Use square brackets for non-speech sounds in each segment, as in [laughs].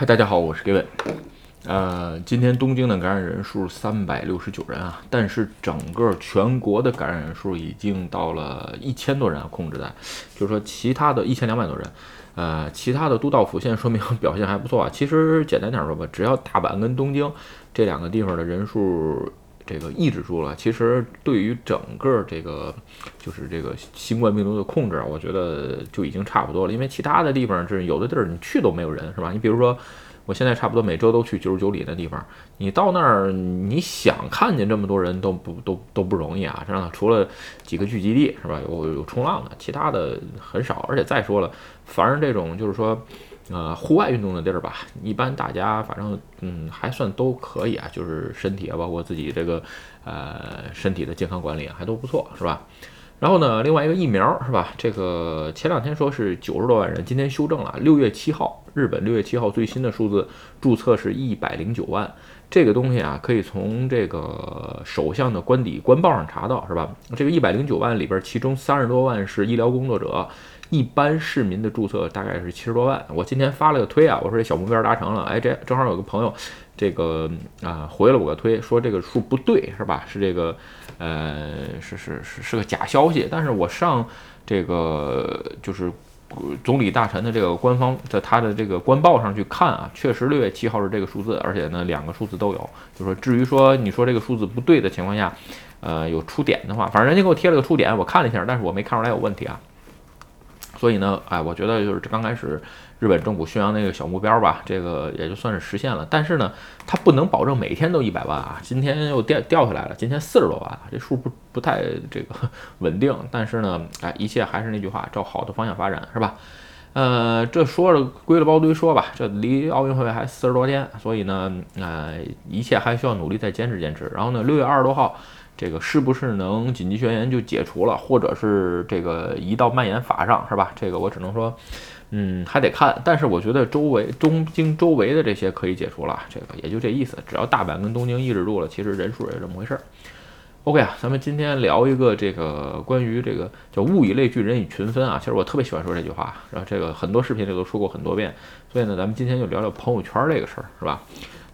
嗨，大家好，我是 Given。呃，今天东京的感染人数三百六十九人啊，但是整个全国的感染人数已经到了一千多人啊，控制在，就是说其他的一千两百多人，呃，其他的都道府县说明表现还不错啊。其实简单点说吧，只要大阪跟东京这两个地方的人数这个抑制住了，其实对于整个这个就是这个新冠病毒的控制，我觉得就已经差不多了。因为其他的地方是有的地儿你去都没有人，是吧？你比如说。我现在差不多每周都去九十九里的地方，你到那儿，你想看见这么多人都不都都不容易啊！这除了几个聚集地是吧？有有冲浪的，其他的很少。而且再说了，凡是这种就是说，呃，户外运动的地儿吧，一般大家反正嗯还算都可以啊，就是身体啊，包括自己这个呃身体的健康管理还都不错，是吧？然后呢，另外一个疫苗是吧？这个前两天说是九十多万人，今天修正了，六月七号，日本六月七号最新的数字注册是一百零九万。这个东西啊，可以从这个首相的官邸官报上查到，是吧？这个一百零九万里边，其中三十多万是医疗工作者，一般市民的注册大概是七十多万。我今天发了个推啊，我说这小目标达成了，哎，这正好有个朋友。这个啊，回了我个推，说这个数不对，是吧？是这个，呃，是是是是个假消息。但是我上这个就是总理大臣的这个官方在他的这个官报上去看啊，确实六月七号是这个数字，而且呢两个数字都有。就说至于说你说这个数字不对的情况下，呃，有出点的话，反正人家给我贴了个出点，我看了一下，但是我没看出来有问题啊。所以呢，哎，我觉得就是刚开始日本政府宣扬那个小目标吧，这个也就算是实现了。但是呢，它不能保证每天都一百万啊。今天又掉掉下来了，今天四十多万，这数不不太这个 [laughs] 稳定。但是呢，哎，一切还是那句话，照好的方向发展，是吧？呃，这说着归了包堆说吧，这离奥运会还四十多天，所以呢，呃，一切还需要努力再坚持坚持。然后呢，六月二十多号。这个是不是能紧急宣言就解除了，或者是这个移到蔓延法上，是吧？这个我只能说，嗯，还得看。但是我觉得周围东京周围的这些可以解除了，这个也就这意思。只要大阪跟东京抑制住了，其实人数也这么回事儿。OK 啊，咱们今天聊一个这个关于这个叫物以类聚，人以群分啊。其实我特别喜欢说这句话，然后这个很多视频里都说过很多遍。所以呢，咱们今天就聊聊朋友圈这个事儿，是吧？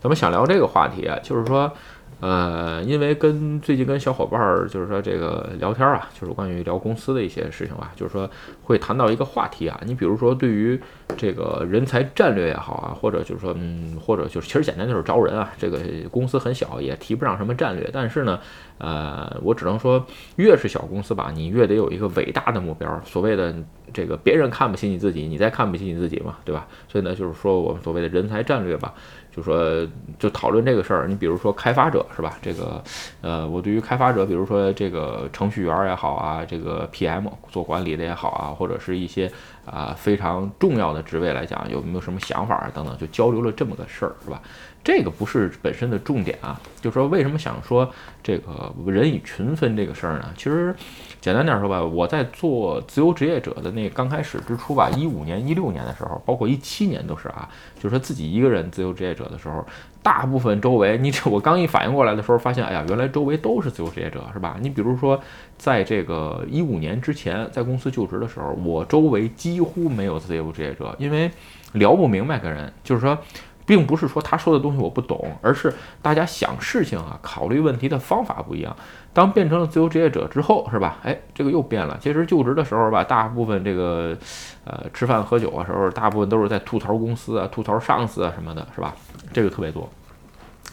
咱们想聊这个话题啊，就是说。呃，因为跟最近跟小伙伴儿就是说这个聊天啊，就是关于聊公司的一些事情吧，就是说会谈到一个话题啊，你比如说对于这个人才战略也好啊，或者就是说嗯，或者就是其实简单就是招人啊，这个公司很小也提不上什么战略，但是呢，呃，我只能说越是小公司吧，你越得有一个伟大的目标，所谓的这个别人看不起你自己，你再看不起你自己嘛，对吧？所以呢，就是说我们所谓的人才战略吧。就说就讨论这个事儿，你比如说开发者是吧？这个呃，我对于开发者，比如说这个程序员也好啊，这个 PM 做管理的也好啊，或者是一些啊非常重要的职位来讲，有没有什么想法啊等等，就交流了这么个事儿是吧？这个不是本身的重点啊，就是说为什么想说这个人以群分这个事儿呢？其实简单点说吧，我在做自由职业者的那刚开始之初吧，一五年、一六年的时候，包括一七年都是啊，就是说自己一个人自由职业者的时候，大部分周围，你这 [laughs] 我刚一反应过来的时候，发现哎呀，原来周围都是自由职业者是吧？你比如说在这个一五年之前，在公司就职的时候，我周围几乎没有自由职业者，因为聊不明白跟人，就是说。并不是说他说的东西我不懂，而是大家想事情啊、考虑问题的方法不一样。当变成了自由职业者之后，是吧？哎，这个又变了。其实就职的时候吧，大部分这个呃吃饭喝酒啊时候，大部分都是在吐槽公司啊、吐槽上司啊什么的，是吧？这个特别多。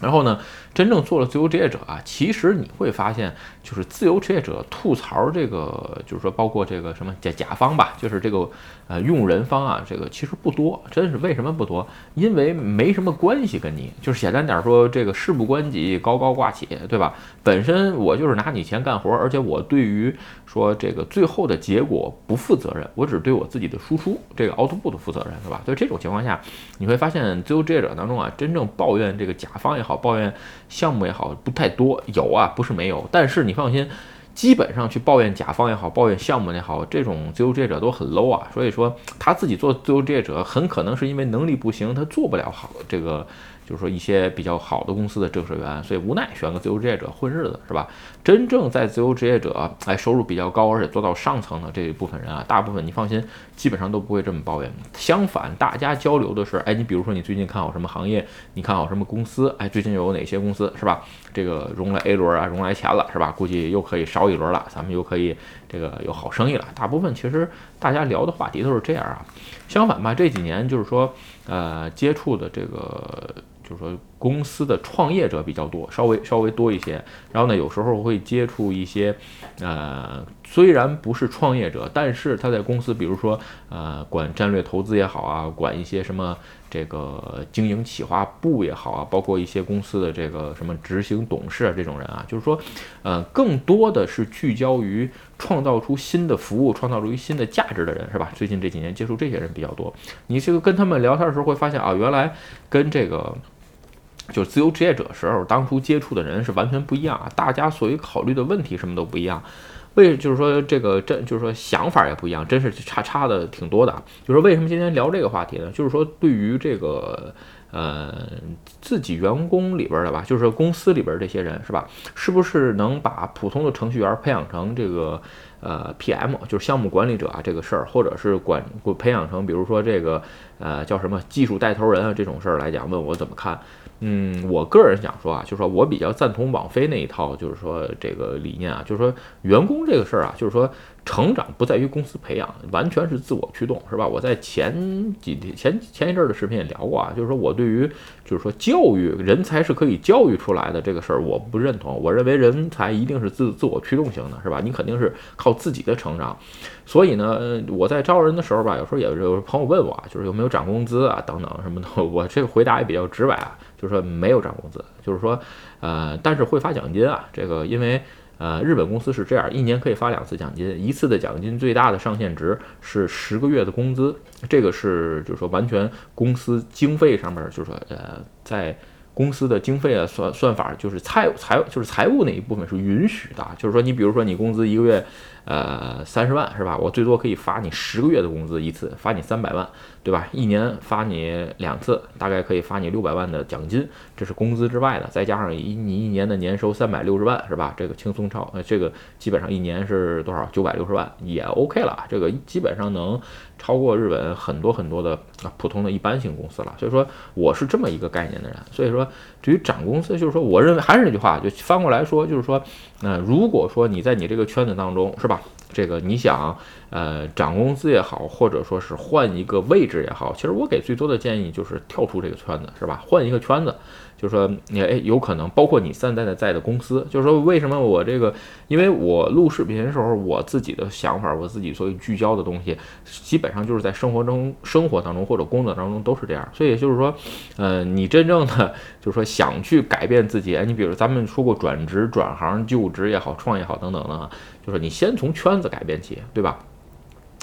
然后呢，真正做了自由职业者啊，其实你会发现，就是自由职业者吐槽这个，就是说包括这个什么甲甲方吧，就是这个呃用人方啊，这个其实不多，真是为什么不多？因为没什么关系跟你，就是简单点说，这个事不关己，高高挂起，对吧？本身我就是拿你钱干活，而且我对于说这个最后的结果不负责任，我只对我自己的输出这个 output 负责任，是吧？所以这种情况下，你会发现自由职业者当中啊，真正抱怨这个甲方也好，抱怨项目也好，不太多。有啊，不是没有，但是你放心，基本上去抱怨甲方也好，抱怨项目也好，这种自由职业者都很 low 啊。所以说他自己做自由职业者，很可能是因为能力不行，他做不了好这个就是说一些比较好的公司的正式员，所以无奈选个自由职业者混日子，是吧？真正在自由职业者，哎，收入比较高，而且做到上层的这一部分人啊，大部分你放心，基本上都不会这么抱怨。相反，大家交流的是，哎，你比如说你最近看好什么行业，你看好什么公司，哎，最近有哪些公司，是吧？这个融了 A 轮啊，融来钱了，是吧？估计又可以烧一轮了，咱们又可以这个有好生意了。大部分其实大家聊的话题都是这样啊。相反吧，这几年就是说，呃，接触的这个。就是说，公司的创业者比较多，稍微稍微多一些。然后呢，有时候会接触一些，呃，虽然不是创业者，但是他在公司，比如说，呃，管战略投资也好啊，管一些什么这个经营企划部也好啊，包括一些公司的这个什么执行董事啊这种人啊，就是说，呃，更多的是聚焦于创造出新的服务，创造出新的价值的人，是吧？最近这几年接触这些人比较多。你这个跟他们聊天的时候会发现啊，原来跟这个。就是自由职业者时候，当初接触的人是完全不一样啊，大家所以考虑的问题什么都不一样，为就是说这个真就是说想法也不一样，真是差差的挺多的。就是为什么今天聊这个话题呢？就是说对于这个呃自己员工里边的吧，就是公司里边这些人是吧，是不是能把普通的程序员培养成这个呃 PM，就是项目管理者啊这个事儿，或者是管培养成比如说这个呃叫什么技术带头人啊这种事儿来讲，问我怎么看？嗯，我个人想说啊，就是说我比较赞同网飞那一套，就是说这个理念啊，就是说员工这个事儿啊，就是说成长不在于公司培养，完全是自我驱动，是吧？我在前几天前前一阵的视频也聊过啊，就是说我对于就是说教育人才是可以教育出来的这个事儿，我不认同。我认为人才一定是自自我驱动型的，是吧？你肯定是靠自己的成长。所以呢，我在招人的时候吧，有时候也有朋友问我，就是有没有涨工资啊等等什么的，我这个回答也比较直白啊。就是说没有涨工资，就是说，呃，但是会发奖金啊。这个因为呃，日本公司是这样，一年可以发两次奖金，一次的奖金最大的上限值是十个月的工资，这个是就是说完全公司经费上面，就是说呃，在公司的经费啊算算法，就是财财就是财务那一部分是允许的，就是说你比如说你工资一个月。呃，三十万是吧？我最多可以发你十个月的工资一次，发你三百万，对吧？一年发你两次，大概可以发你六百万的奖金，这是工资之外的，再加上一你一年的年收三百六十万，是吧？这个轻松超，呃，这个基本上一年是多少？九百六十万也 OK 了，这个基本上能超过日本很多很多的啊普通的一般性公司了。所以说我是这么一个概念的人。所以说至于涨工资，就是说我认为还是那句话，就翻过来说，就是说，那如果说你在你这个圈子当中，是吧？这个你想，呃，涨工资也好，或者说是换一个位置也好，其实我给最多的建议就是跳出这个圈子，是吧？换一个圈子。就是说，你哎，有可能包括你现在的在的公司，就是说，为什么我这个？因为我录视频的时候，我自己的想法，我自己所以聚焦的东西，基本上就是在生活中、生活当中或者工作当中都是这样。所以就是说，呃，你真正的就是说想去改变自己，哎，你比如咱们说过转职、转行、就职也好，创业好等等的，就是你先从圈子改变起，对吧？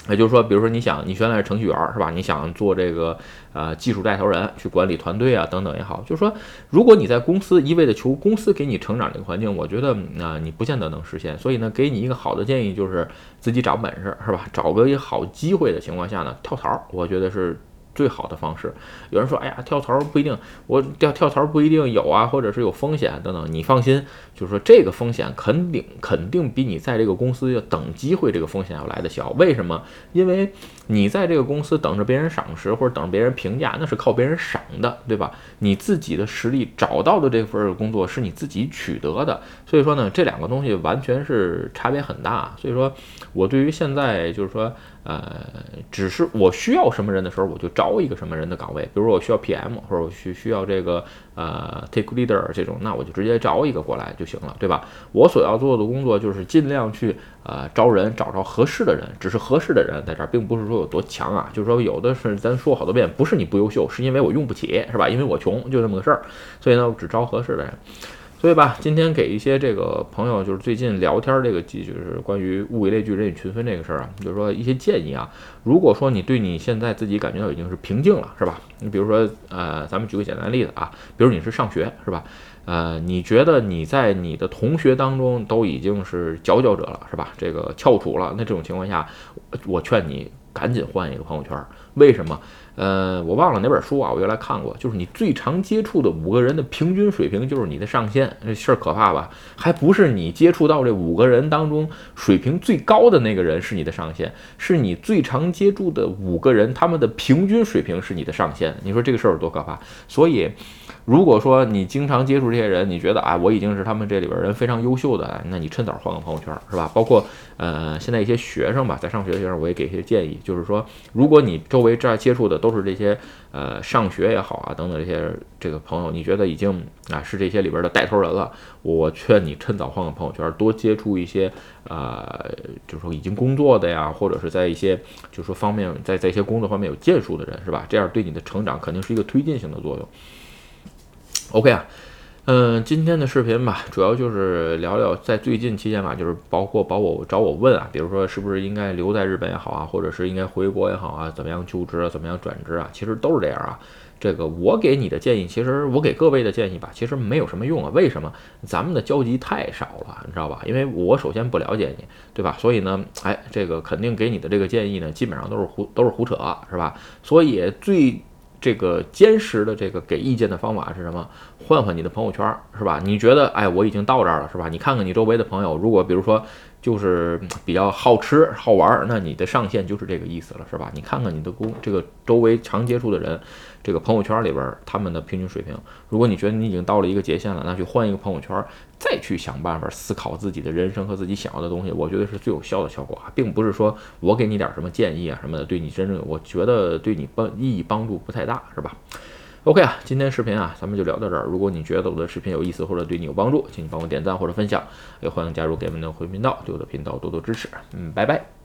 也就是说，比如说你想，你原来是程序员是吧？你想做这个呃技术带头人，去管理团队啊等等也好，就是说，如果你在公司一味的求公司给你成长这个环境，我觉得啊你不见得能实现。所以呢，给你一个好的建议就是自己找本事是吧？找个一好机会的情况下呢，跳槽，我觉得是。最好的方式，有人说，哎呀，跳槽不一定，我跳跳槽不一定有啊，或者是有风险等等。你放心，就是说这个风险肯定肯定比你在这个公司要等机会这个风险要来的小。为什么？因为你在这个公司等着别人赏识或者等着别人评价，那是靠别人赏的，对吧？你自己的实力找到的这份工作是你自己取得的，所以说呢，这两个东西完全是差别很大。所以说，我对于现在就是说。呃，只是我需要什么人的时候，我就招一个什么人的岗位。比如说我需要 PM，或者我需需要这个呃 take leader 这种，那我就直接招一个过来就行了，对吧？我所要做的工作就是尽量去呃招人，找着合适的人。只是合适的人在这儿，并不是说有多强啊，就是说有的是咱说好多遍，不是你不优秀，是因为我用不起，是吧？因为我穷，就这么个事儿。所以呢，我只招合适的人。所以吧，今天给一些这个朋友，就是最近聊天这个，就是关于物以类聚，人以群分这个事儿啊，就是说一些建议啊。如果说你对你现在自己感觉到已经是平静了，是吧？你比如说，呃，咱们举个简单例子啊，比如你是上学，是吧？呃，你觉得你在你的同学当中都已经是佼佼者了，是吧？这个翘楚了，那这种情况下，我劝你赶紧换一个朋友圈。为什么？呃，我忘了哪本书啊，我原来看过，就是你最常接触的五个人的平均水平就是你的上限，这事儿可怕吧？还不是你接触到这五个人当中水平最高的那个人是你的上限，是你最常接触的五个人他们的平均水平是你的上限。你说这个事儿有多可怕？所以，如果说你经常接触这些人，你觉得啊，我已经是他们这里边人非常优秀的，那你趁早换个朋友圈，是吧？包括呃，现在一些学生吧，在上学的学生，我也给一些建议，就是说，如果你周围这儿接触的都是这些呃上学也好啊等等这些这个朋友，你觉得已经啊是这些里边的带头人了，我劝你趁早换个朋友圈，多接触一些呃，就是说已经工作的呀，或者是在一些就是说方面在在一些工作方面有建树的人，是吧？这样对你的成长肯定是一个推进性的作用。OK 啊。嗯，今天的视频吧，主要就是聊聊在最近期间吧，就是包括把我找我问啊，比如说是不是应该留在日本也好啊，或者是应该回国也好啊，怎么样就职啊，怎么样转职啊，其实都是这样啊。这个我给你的建议，其实我给各位的建议吧，其实没有什么用啊。为什么？咱们的交集太少了，你知道吧？因为我首先不了解你，对吧？所以呢，哎，这个肯定给你的这个建议呢，基本上都是胡都是胡扯，是吧？所以最。这个坚实的这个给意见的方法是什么？换换你的朋友圈，是吧？你觉得，哎，我已经到这儿了，是吧？你看看你周围的朋友，如果比如说就是比较好吃好玩儿，那你的上限就是这个意思了，是吧？你看看你的工这个周围常接触的人。这个朋友圈里边他们的平均水平，如果你觉得你已经到了一个界限了，那就换一个朋友圈，再去想办法思考自己的人生和自己想要的东西，我觉得是最有效的效果啊，并不是说我给你点什么建议啊什么的，对你真正我觉得对你帮意义帮助不太大，是吧？OK 啊，今天视频啊咱们就聊到这儿。如果你觉得我的视频有意思或者对你有帮助，请你帮我点赞或者分享，也欢迎加入给我们的回频道，对我的频道多多支持。嗯，拜拜。